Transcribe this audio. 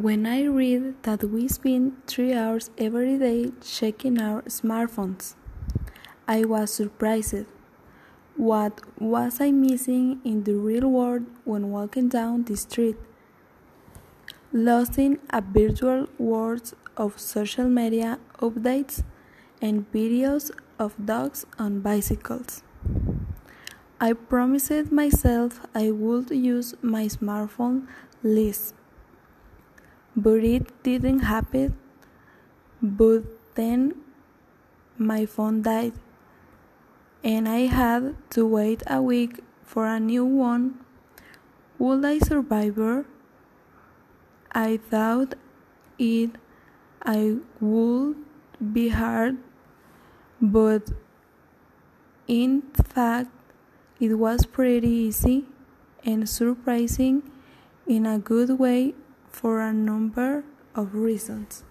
When I read that we spend three hours every day checking our smartphones, I was surprised. What was I missing in the real world when walking down the street? Lost in a virtual world of social media updates and videos of dogs on bicycles. I promised myself I would use my smartphone less but it didn't happen. But then my phone died, and I had to wait a week for a new one. Would I survive? I thought it I would be hard, but in fact it was pretty easy and surprising in a good way for a number of reasons.